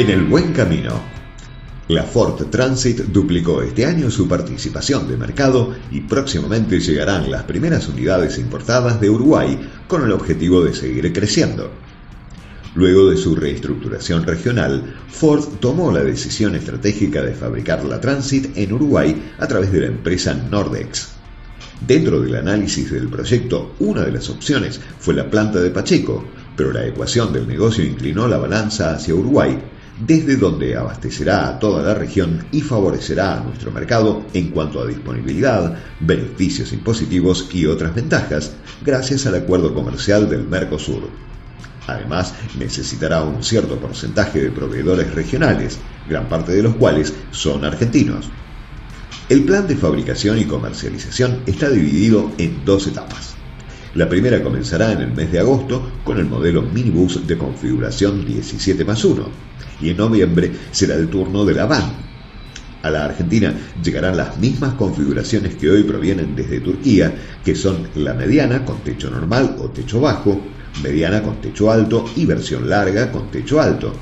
En el buen camino. La Ford Transit duplicó este año su participación de mercado y próximamente llegarán las primeras unidades importadas de Uruguay con el objetivo de seguir creciendo. Luego de su reestructuración regional, Ford tomó la decisión estratégica de fabricar la Transit en Uruguay a través de la empresa Nordex. Dentro del análisis del proyecto, una de las opciones fue la planta de Pacheco, pero la ecuación del negocio inclinó la balanza hacia Uruguay desde donde abastecerá a toda la región y favorecerá a nuestro mercado en cuanto a disponibilidad, beneficios impositivos y otras ventajas, gracias al acuerdo comercial del Mercosur. Además, necesitará un cierto porcentaje de proveedores regionales, gran parte de los cuales son argentinos. El plan de fabricación y comercialización está dividido en dos etapas. La primera comenzará en el mes de agosto con el modelo minibus de configuración 17 más 1 y en noviembre será el turno de la van. A la Argentina llegarán las mismas configuraciones que hoy provienen desde Turquía, que son la mediana con techo normal o techo bajo, mediana con techo alto y versión larga con techo alto.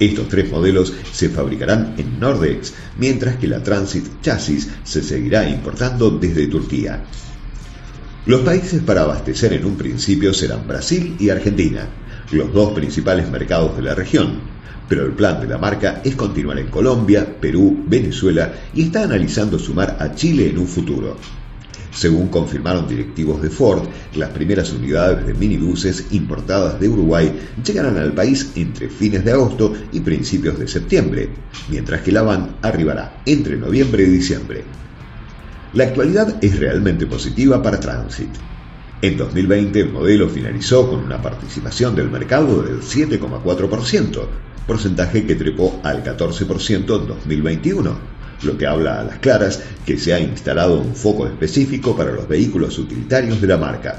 Estos tres modelos se fabricarán en Nordex, mientras que la Transit Chasis se seguirá importando desde Turquía. Los países para abastecer en un principio serán Brasil y Argentina, los dos principales mercados de la región, pero el plan de la marca es continuar en Colombia, Perú, Venezuela y está analizando sumar a Chile en un futuro. Según confirmaron directivos de Ford, las primeras unidades de minibuses importadas de Uruguay llegarán al país entre fines de agosto y principios de septiembre, mientras que la van arribará entre noviembre y diciembre. La actualidad es realmente positiva para Transit. En 2020 el modelo finalizó con una participación del mercado del 7,4%, porcentaje que trepó al 14% en 2021, lo que habla a las claras que se ha instalado un foco específico para los vehículos utilitarios de la marca.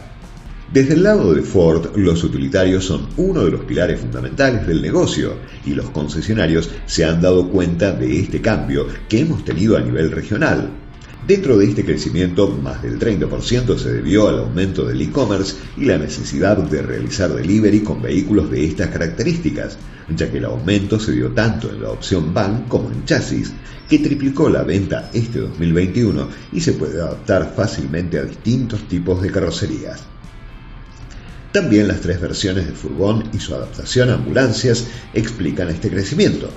Desde el lado de Ford, los utilitarios son uno de los pilares fundamentales del negocio y los concesionarios se han dado cuenta de este cambio que hemos tenido a nivel regional, Dentro de este crecimiento, más del 30% se debió al aumento del e-commerce y la necesidad de realizar delivery con vehículos de estas características, ya que el aumento se dio tanto en la opción van como en chasis, que triplicó la venta este 2021 y se puede adaptar fácilmente a distintos tipos de carrocerías. También las tres versiones de furgón y su adaptación a ambulancias explican este crecimiento.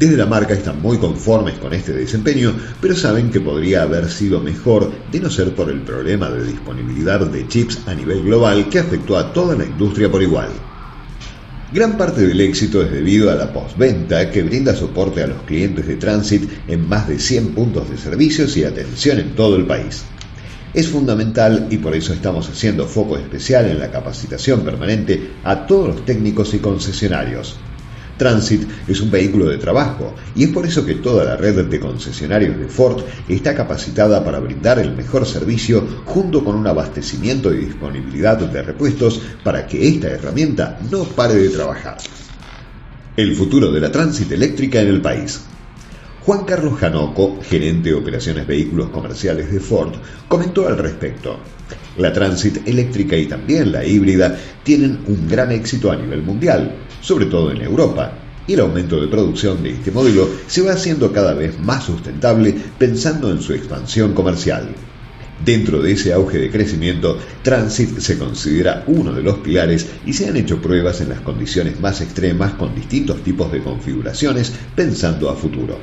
Desde la marca están muy conformes con este desempeño, pero saben que podría haber sido mejor de no ser por el problema de disponibilidad de chips a nivel global que afectó a toda la industria por igual. Gran parte del éxito es debido a la postventa que brinda soporte a los clientes de Transit en más de 100 puntos de servicios y atención en todo el país. Es fundamental y por eso estamos haciendo foco especial en la capacitación permanente a todos los técnicos y concesionarios. Transit es un vehículo de trabajo y es por eso que toda la red de concesionarios de Ford está capacitada para brindar el mejor servicio junto con un abastecimiento y disponibilidad de repuestos para que esta herramienta no pare de trabajar. El futuro de la Transit eléctrica en el país. Juan Carlos Janoco, gerente de operaciones vehículos comerciales de Ford, comentó al respecto. La Transit eléctrica y también la híbrida tienen un gran éxito a nivel mundial, sobre todo en Europa, y el aumento de producción de este modelo se va haciendo cada vez más sustentable pensando en su expansión comercial. Dentro de ese auge de crecimiento, Transit se considera uno de los pilares y se han hecho pruebas en las condiciones más extremas con distintos tipos de configuraciones pensando a futuro.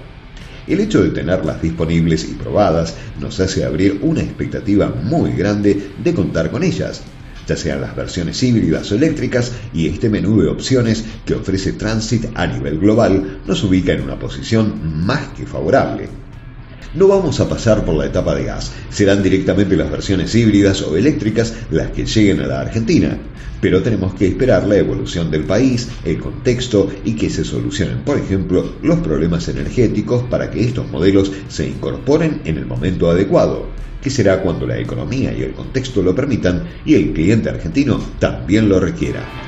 El hecho de tenerlas disponibles y probadas nos hace abrir una expectativa muy grande de contar con ellas, ya sean las versiones híbridas o eléctricas, y este menú de opciones que ofrece Transit a nivel global nos ubica en una posición más que favorable. No vamos a pasar por la etapa de gas, serán directamente las versiones híbridas o eléctricas las que lleguen a la Argentina, pero tenemos que esperar la evolución del país, el contexto y que se solucionen, por ejemplo, los problemas energéticos para que estos modelos se incorporen en el momento adecuado que será cuando la economía y el contexto lo permitan y el cliente argentino también lo requiera.